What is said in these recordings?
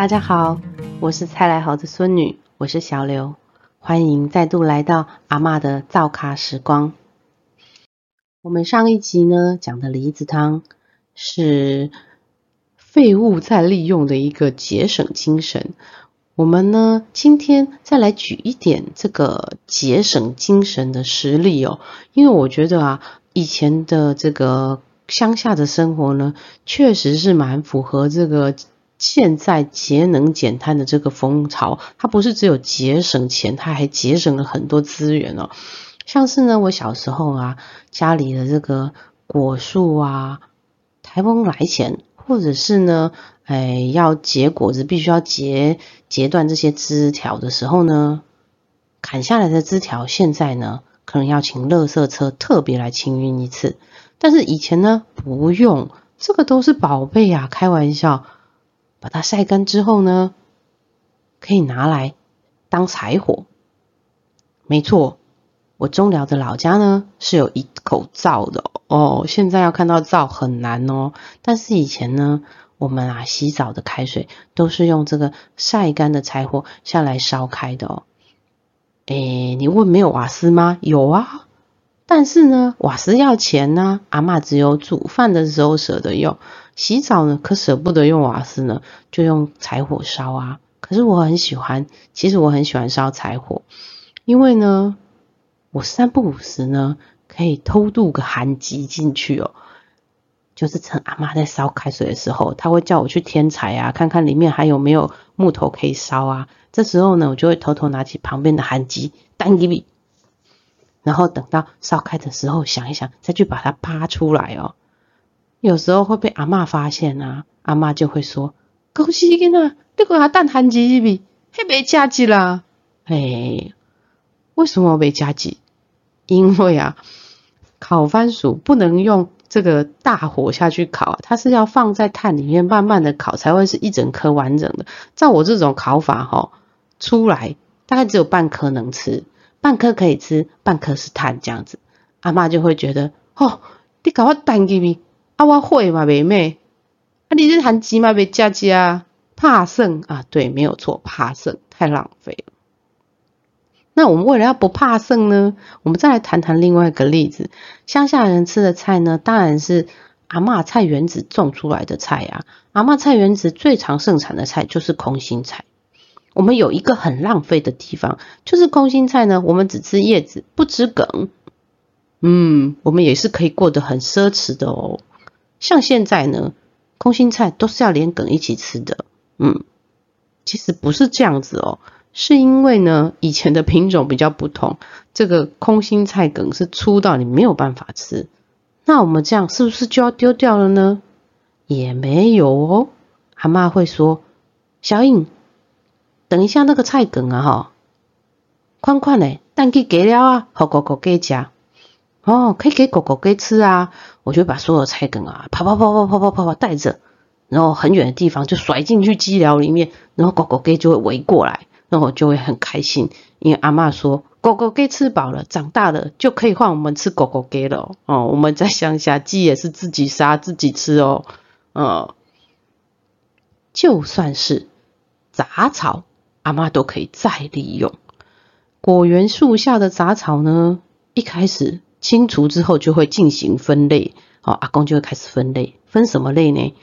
大家好，我是蔡来豪的孙女，我是小刘，欢迎再度来到阿妈的造咖时光。我们上一集呢讲的梨子汤是废物再利用的一个节省精神。我们呢今天再来举一点这个节省精神的实例哦，因为我觉得啊，以前的这个乡下的生活呢，确实是蛮符合这个。现在节能减碳的这个风潮，它不是只有节省钱，它还节省了很多资源哦。像是呢，我小时候啊，家里的这个果树啊，台风来前，或者是呢，哎，要结果子，必须要截截断这些枝条的时候呢，砍下来的枝条，现在呢，可能要请垃圾车特别来清运一次。但是以前呢，不用，这个都是宝贝啊，开玩笑。把它晒干之后呢，可以拿来当柴火。没错，我中寮的老家呢是有一口灶的哦。现在要看到灶很难哦，但是以前呢，我们啊洗澡的开水都是用这个晒干的柴火下来烧开的哦。诶，你问没有瓦斯吗？有啊。但是呢，瓦斯要钱呢。阿妈只有煮饭的时候舍得用，洗澡呢可舍不得用瓦斯呢，就用柴火烧啊。可是我很喜欢，其实我很喜欢烧柴火，因为呢，我三不五时呢可以偷渡个寒疾进去哦。就是趁阿妈在烧开水的时候，他会叫我去添柴啊，看看里面还有没有木头可以烧啊。这时候呢，我就会偷偷拿起旁边的寒机，单一笔。然后等到烧开的时候，想一想，再去把它扒出来哦。有时候会被阿妈发现啊，阿妈就会说：“恭喜你啊，你给他蛋寒机一笔，还没加急啦。”哎，为什么没加急？因为啊，烤番薯不能用这个大火下去烤，它是要放在炭里面慢慢的烤，才会是一整颗完整的。照我这种烤法哈，出来大概只有半颗能吃。半颗可以吃，半颗是碳这样子，阿妈就会觉得，哦，你搞我蛋给咪，啊我会嘛妹妹，啊你是含鸡嘛别加加，怕剩啊，对，没有错，怕剩太浪费了。那我们为了要不怕剩呢，我们再来谈谈另外一个例子，乡下人吃的菜呢，当然是阿妈菜园子种出来的菜呀，阿妈菜园子最常盛产的菜就是空心菜。我们有一个很浪费的地方，就是空心菜呢，我们只吃叶子，不吃梗。嗯，我们也是可以过得很奢侈的哦。像现在呢，空心菜都是要连梗一起吃的。嗯，其实不是这样子哦，是因为呢，以前的品种比较不同，这个空心菜梗是粗到你没有办法吃。那我们这样是不是就要丢掉了呢？也没有哦，阿妈会说，小颖。等一下，那个菜梗啊，哈，宽宽的，蛋给给了啊，好狗狗给吃，哦，可以给狗狗给吃啊。我就把所有菜梗啊，跑跑跑跑跑跑跑跑带着，然后很远的地方就甩进去鸡寮里面，然后狗狗给就会围过来，然后我就会很开心，因为阿妈说狗狗给吃饱了，长大了就可以换我们吃狗狗给了哦。我们在乡下鸡也是自己杀自己吃哦，嗯，就算是杂草。阿妈都可以再利用果园树下的杂草呢，一开始清除之后就会进行分类，哦，阿公就会开始分类，分什么类呢？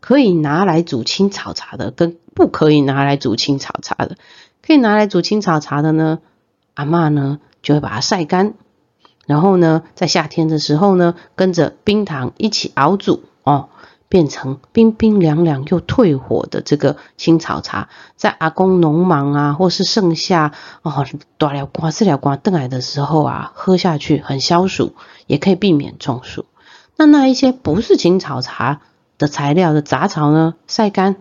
可以拿来煮青草茶的，跟不可以拿来煮青草茶的。可以拿来煮青草茶的呢，阿妈呢就会把它晒干，然后呢，在夏天的时候呢，跟着冰糖一起熬煮，哦。变成冰冰凉凉又退火的这个青草茶，在阿公农忙啊，或是盛夏哦，大了瓜、四了瓜、邓来的时候啊，喝下去很消暑，也可以避免中暑。那那一些不是青草茶的材料的杂草呢，晒干，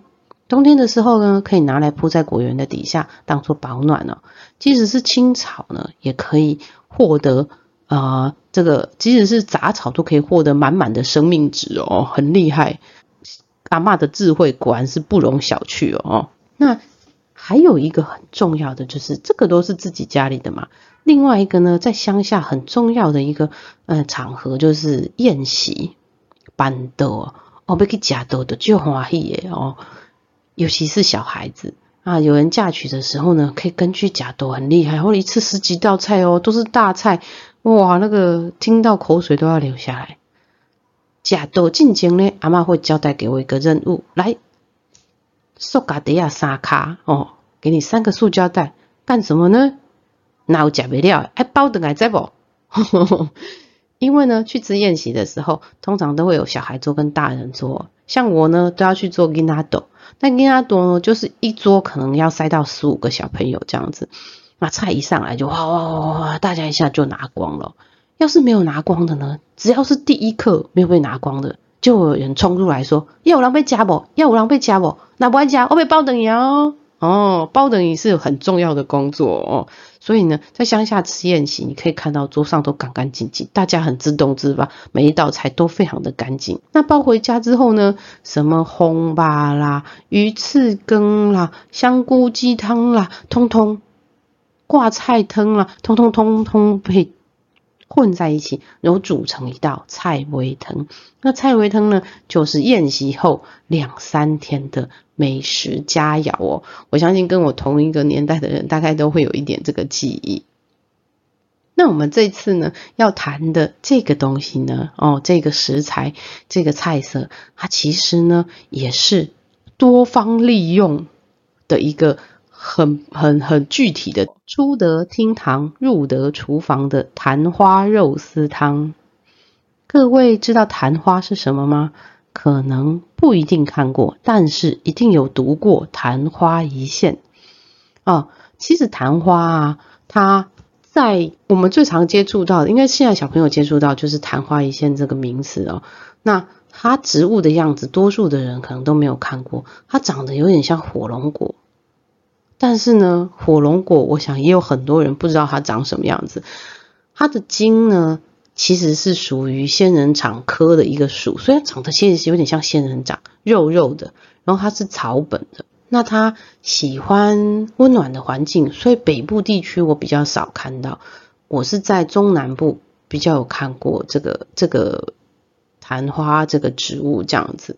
冬天的时候呢，可以拿来铺在果园的底下，当做保暖哦。即使是青草呢，也可以获得。啊，这个即使是杂草都可以获得满满的生命值哦，很厉害。阿妈的智慧果然是不容小觑哦。那还有一个很重要的就是，这个都是自己家里的嘛。另外一个呢，在乡下很重要的一个呃场合就是宴席、办桌哦，要去食桌的就欢喜的哦。尤其是小孩子啊，有人嫁娶的时候呢，可以根据假豆很厉害，或者一次十几道菜哦，都是大菜，哇，那个听到口水都要流下来。假豆进前呢，阿妈会交代给我一个任务，来，塑胶袋啊三卡哦，给你三个塑胶袋，干什么呢？那我假不了，还包等来在不？因为呢，去吃宴席的时候，通常都会有小孩桌跟大人桌。像我呢，都要去做 ginado，那 ginado 呢，就是一桌可能要塞到十五个小朋友这样子。那菜一上来就哗哗哗哗，大家一下就拿光了。要是没有拿光的呢，只要是第一刻没有被拿光的，就有人冲出来说：要有人被夹不？要有人被夹不？那不爱夹，我被包等你哦。哦，包等于是很重要的工作哦，所以呢，在乡下吃宴席，你可以看到桌上都干干净净，大家很自动自发，每一道菜都非常的干净。那包回家之后呢，什么红巴啦、鱼翅羹啦、香菇鸡汤啦，通通挂菜汤啊，通通通通被。混在一起，然后煮成一道菜尾汤。那菜尾汤呢，就是宴席后两三天的美食佳肴哦。我相信跟我同一个年代的人，大概都会有一点这个记忆。那我们这次呢，要谈的这个东西呢，哦，这个食材，这个菜色，它其实呢，也是多方利用的一个。很很很具体的，出得厅堂，入得厨房的昙花肉丝汤。各位知道昙花是什么吗？可能不一定看过，但是一定有读过《昙花一现》啊。其实昙花啊，它在我们最常接触到的，应该现在小朋友接触到就是昙花一现这个名词哦。那它植物的样子，多数的人可能都没有看过，它长得有点像火龙果。但是呢，火龙果，我想也有很多人不知道它长什么样子。它的茎呢，其实是属于仙人掌科的一个属，虽然长得其实是有点像仙人掌，肉肉的。然后它是草本的，那它喜欢温暖的环境，所以北部地区我比较少看到。我是在中南部比较有看过这个这个昙花这个植物这样子。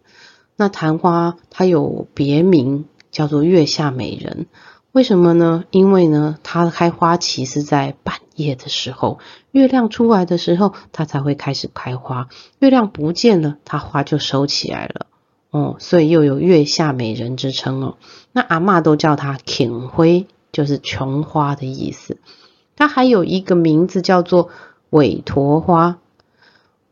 那昙花它有别名。叫做月下美人，为什么呢？因为呢，它开花期是在半夜的时候，月亮出来的时候，它才会开始开花。月亮不见了，它花就收起来了。哦，所以又有月下美人之称哦。那阿妈都叫它琼灰，就是琼花的意思。它还有一个名字叫做韦陀花。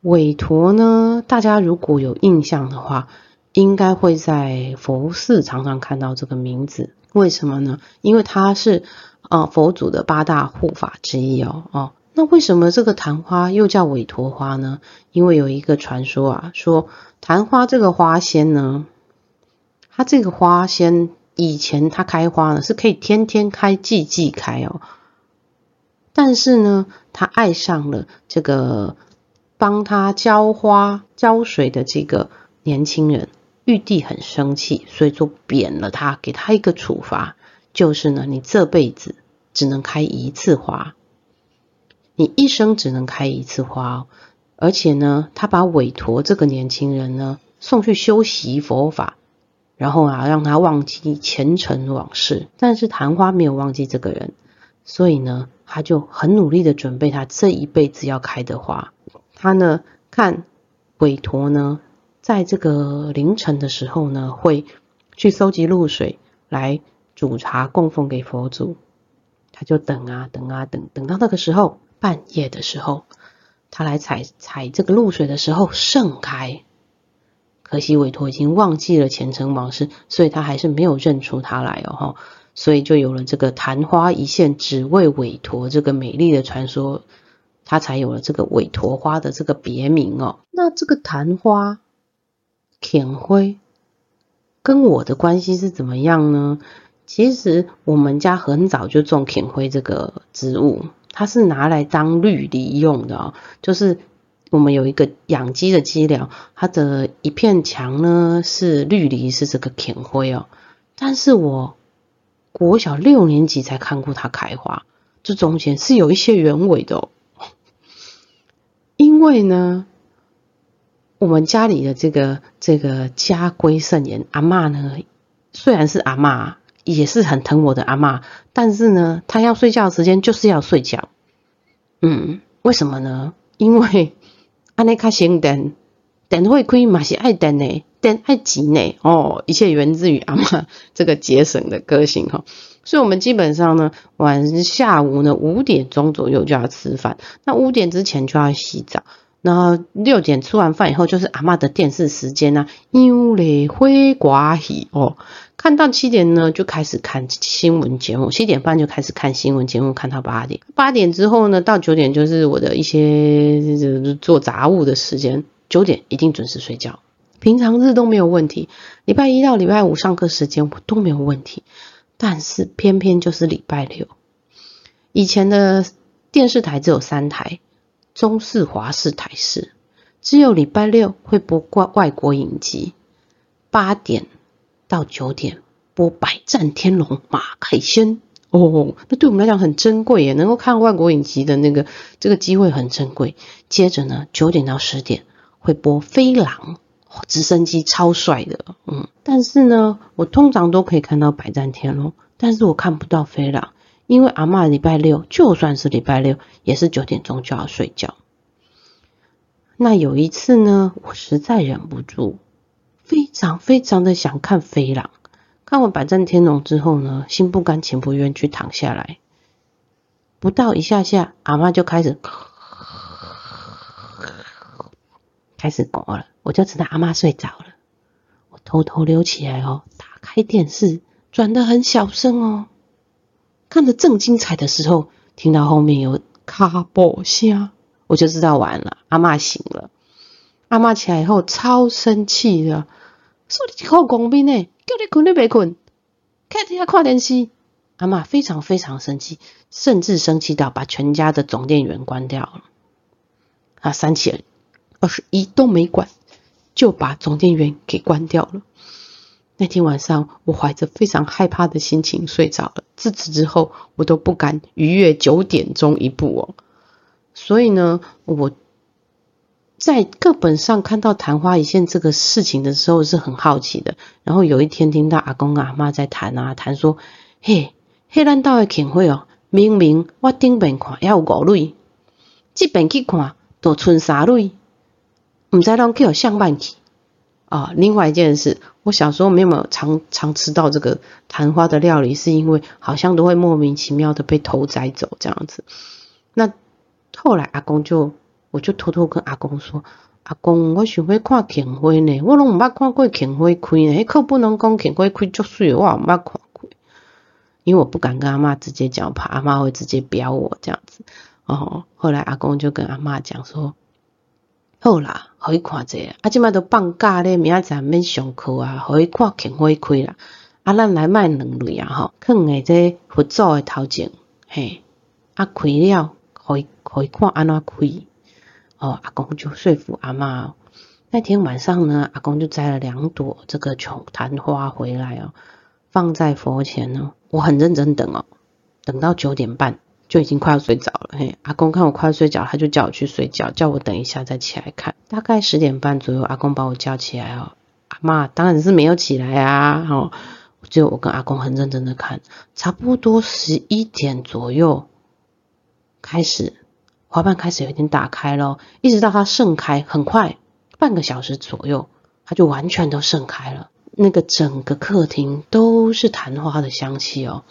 韦陀呢，大家如果有印象的话。应该会在佛寺常常看到这个名字，为什么呢？因为它是啊佛祖的八大护法之一哦哦。那为什么这个昙花又叫韦陀花呢？因为有一个传说啊，说昙花这个花仙呢，它这个花仙以前它开花呢是可以天天开、季季开哦，但是呢，他爱上了这个帮他浇花浇水的这个年轻人。玉帝很生气，所以就贬了他，给他一个处罚，就是呢，你这辈子只能开一次花，你一生只能开一次花，而且呢，他把韦陀这个年轻人呢送去修习佛法，然后啊，让他忘记前尘往事。但是昙花没有忘记这个人，所以呢，他就很努力的准备他这一辈子要开的花。他呢，看韦陀呢。在这个凌晨的时候呢，会去搜集露水来煮茶供奉给佛祖。他就等啊等啊等，等到那个时候半夜的时候，他来采采这个露水的时候盛开。可惜韦陀已经忘记了前尘往事，所以他还是没有认出他来哦所以就有了这个昙花一现只为韦陀这个美丽的传说，他才有了这个韦陀花的这个别名哦。那这个昙花。田灰跟我的关系是怎么样呢？其实我们家很早就种田灰这个植物，它是拿来当绿篱用的哦。就是我们有一个养鸡的鸡寮，它的一片墙呢是绿篱，是这个田灰哦。但是我国小六年级才看过它开花，这中间是有一些原委的哦。因为呢。我们家里的这个这个家规甚严，阿妈呢虽然是阿妈，也是很疼我的阿妈，但是呢，她要睡觉的时间就是要睡觉。嗯，为什么呢？因为安尼卡先电，电会开嘛是爱电呢，电爱钱呢。哦，一切源自于阿妈这个节省的个性哈。所以，我们基本上呢，晚下午呢五点钟左右就要吃饭，那五点之前就要洗澡。然后六点吃完饭以后，就是阿妈的电视时间呐，因嘞会寡喜哦。看到七点呢，就开始看新闻节目，七点半就开始看新闻节目，看到八点。八点之后呢，到九点就是我的一些做杂物的时间，九点一定准时睡觉。平常日都没有问题，礼拜一到礼拜五上课时间我都没有问题，但是偏偏就是礼拜六，以前的电视台只有三台。中式、华式、台式，只有礼拜六会播外外国影集，八点到九点播《百战天龙》马凯先哦，那对我们来讲很珍贵耶，能够看外国影集的那个这个机会很珍贵。接着呢，九点到十点会播《飞狼》，直升机超帅的，嗯，但是呢，我通常都可以看到《百战天龙》，但是我看不到《飞狼》。因为阿妈礼拜六就算是礼拜六，也是九点钟就要睡觉。那有一次呢，我实在忍不住，非常非常的想看《飞狼》。看完《百战天龙》之后呢，心不甘情不愿去躺下来。不到一下下，阿妈就开始 开始搞了，我就知道阿妈睡着了。我偷偷溜起来哦，打开电视，转的很小声哦。看得正精彩的时候，听到后面有卡啵声，我就知道完了，阿妈醒了。阿妈起来以后超生气的，说你好公平呢，叫你困你别困，看底下看电视。阿妈非常非常生气，甚至生气到把全家的总电源关掉了。啊，三七二十一都没管，就把总电源给关掉了。那天晚上，我怀着非常害怕的心情睡着了。自此之后，我都不敢逾越九点钟一步哦。所以呢，我在课本上看到昙花一现这个事情的时候是很好奇的。然后有一天听到阿公阿妈在谈啊谈说：“嘿，黑兰道的庆会哦，明明我顶边看要有五蕊，这边去看都剩三蕊，唔知啷叫上万去。”啊，另外一件事，我小时候没有常常吃到这个昙花的料理，是因为好像都会莫名其妙的被偷摘走这样子。那后来阿公就，我就偷偷跟阿公说：“阿公，我想要看庆花呢，我拢唔捌看过庆花开呢，可不能讲庆花开足水，我唔捌看过。因为我不敢跟阿妈直接讲，怕阿妈会直接飙我这样子。哦，后来阿公就跟阿妈讲说。好啦，互伊看者，啊，即摆都放假咧，明仔载免上课啊，互伊看庆花开啦。啊，咱来卖两类啊，吼，放喺这佛祖诶头前，嘿，啊，开了，互伊互伊看安怎开。哦，阿公就说服阿妈。那天晚上呢，阿公就摘了两朵这个琼昙花回来哦，放在佛前呢。我很认真等哦，等到九点半。就已经快要睡着了，嘿，阿公看我快要睡着，他就叫我去睡觉，叫我等一下再起来看。大概十点半左右，阿公把我叫起来哦，阿妈当然是没有起来啊，哦，就我跟阿公很认真的看，差不多十一点左右开始，花瓣开始有点打开咯，一直到它盛开，很快半个小时左右，它就完全都盛开了，那个整个客厅都是昙花的香气哦。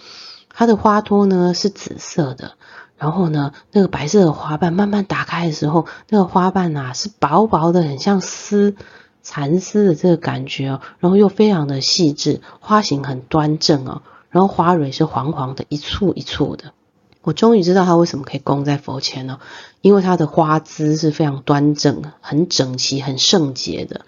它的花托呢是紫色的，然后呢，那个白色的花瓣慢慢打开的时候，那个花瓣呐是薄薄的，很像丝蚕丝的这个感觉哦，然后又非常的细致，花型很端正哦，然后花蕊是黄黄的，一簇一簇的。我终于知道它为什么可以供在佛前了，因为它的花姿是非常端正、很整齐、很圣洁的。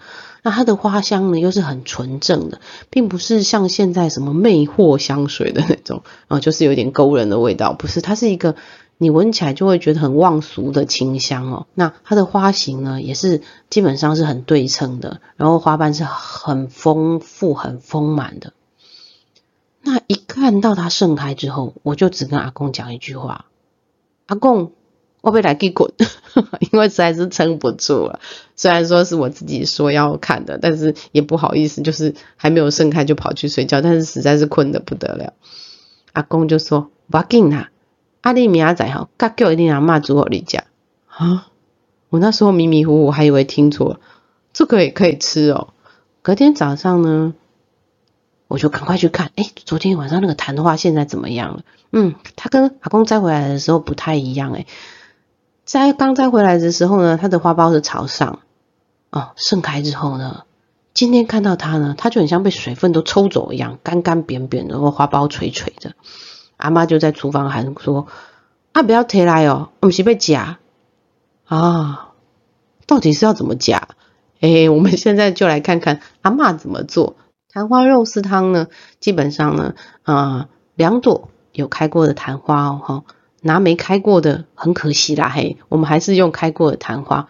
那它的花香呢，又是很纯正的，并不是像现在什么魅惑香水的那种，啊，就是有点勾人的味道，不是，它是一个你闻起来就会觉得很忘俗的清香哦。那它的花型呢，也是基本上是很对称的，然后花瓣是很丰富、很丰满的。那一看到它盛开之后，我就只跟阿公讲一句话：阿公，我被来给滚，因为实在是撑不住了。虽然说是我自己说要看的，但是也不好意思，就是还没有盛开就跑去睡觉，但是实在是困得不得了。阿公就说：“不紧啦，阿丽明仔吼，甲叫一定阿妈煮好你家啊。”我那时候迷迷糊糊还以为听错了，这个也可以吃哦。隔天早上呢，我就赶快去看，哎，昨天晚上那个昙花现在怎么样了？嗯，它跟阿公摘回来的时候不太一样，哎，摘刚摘回来的时候呢，它的花苞是朝上，哦，盛开之后呢，今天看到它呢，它就很像被水分都抽走一样，干干扁扁的，然后花苞垂垂的。阿妈就在厨房喊说：“啊，不要提来哦，我们是被夹啊，到底是要怎么夹？”哎，我们现在就来看看阿妈怎么做昙花肉丝汤呢？基本上呢，啊，两朵有开过的昙花哦，哈，拿没开过的很可惜啦，嘿，我们还是用开过的昙花，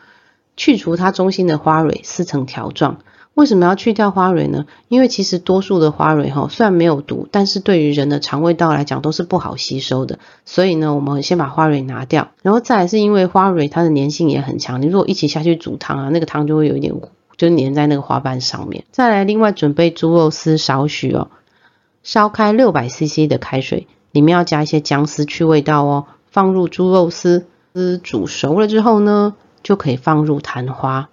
去除它中心的花蕊，撕成条状。为什么要去掉花蕊呢？因为其实多数的花蕊哈，虽然没有毒，但是对于人的肠胃道来讲都是不好吸收的。所以呢，我们先把花蕊拿掉，然后再来是因为花蕊它的粘性也很强，你如果一起下去煮汤啊，那个汤就会有一点就粘在那个花瓣上面。再来，另外准备猪肉丝少许哦，烧开六百 CC 的开水，里面要加一些姜丝去味道哦。放入猪肉丝，丝煮熟了之后呢，就可以放入昙花。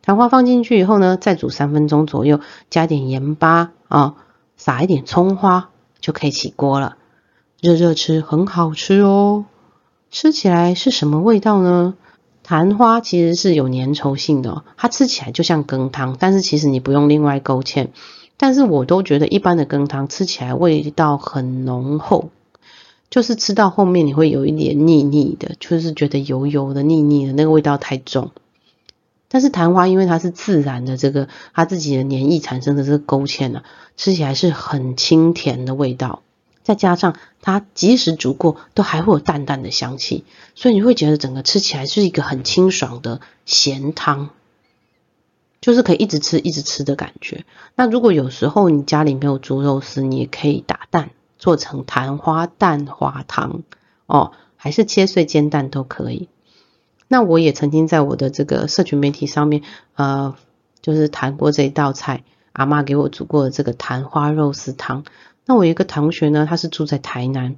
昙花放进去以后呢，再煮三分钟左右，加点盐巴啊，撒一点葱花就可以起锅了。热热吃很好吃哦。吃起来是什么味道呢？昙花其实是有粘稠性的，它吃起来就像羹汤，但是其实你不用另外勾芡。但是我都觉得一般的羹汤吃起来味道很浓厚，就是吃到后面你会有一点腻腻的，就是觉得油油的、腻腻的那个味道太重。但是昙花因为它是自然的这个它自己的黏液产生的这个勾芡呢，吃起来是很清甜的味道，再加上它即使煮过都还会有淡淡的香气，所以你会觉得整个吃起来是一个很清爽的咸汤，就是可以一直吃一直吃的感觉。那如果有时候你家里没有猪肉丝，你也可以打蛋做成昙花蛋花汤哦，还是切碎煎蛋都可以。那我也曾经在我的这个社群媒体上面，呃，就是谈过这一道菜，阿妈给我煮过的这个昙花肉丝汤。那我一个同学呢，他是住在台南，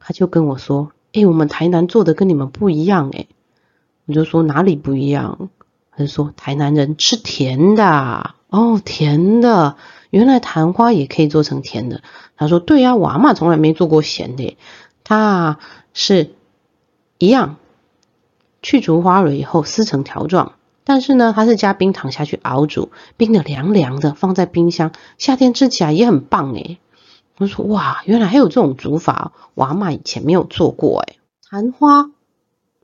他就跟我说：“哎，我们台南做的跟你们不一样。”哎，我就说哪里不一样？他就说台南人吃甜的哦，甜的，原来昙花也可以做成甜的。他说：“对呀，我阿妈从来没做过咸的，他是一样。”去除花蕊以后撕成条状，但是呢，它是加冰糖下去熬煮，冰的凉凉的，放在冰箱，夏天吃起来也很棒诶。我说哇，原来还有这种煮法，我阿妈以前没有做过诶昙花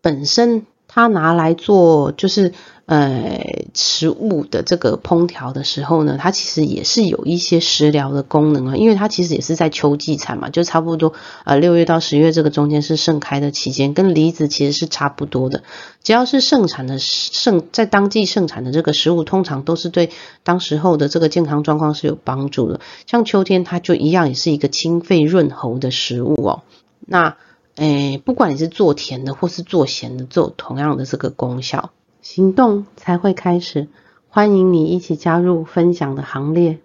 本身它拿来做就是。呃，食物的这个烹调的时候呢，它其实也是有一些食疗的功能啊，因为它其实也是在秋季产嘛，就差不多呃六月到十月这个中间是盛开的期间，跟梨子其实是差不多的。只要是盛产的盛在当季盛产的这个食物，通常都是对当时候的这个健康状况是有帮助的。像秋天，它就一样也是一个清肺润喉的食物哦。那诶，不管你是做甜的或是做咸的，做同样的这个功效。行动才会开始，欢迎你一起加入分享的行列。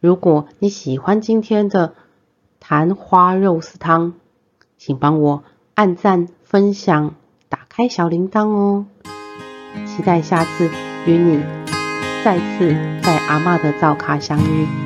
如果你喜欢今天的昙花肉丝汤，请帮我按赞、分享、打开小铃铛哦。期待下次与你再次在阿妈的灶卡相遇。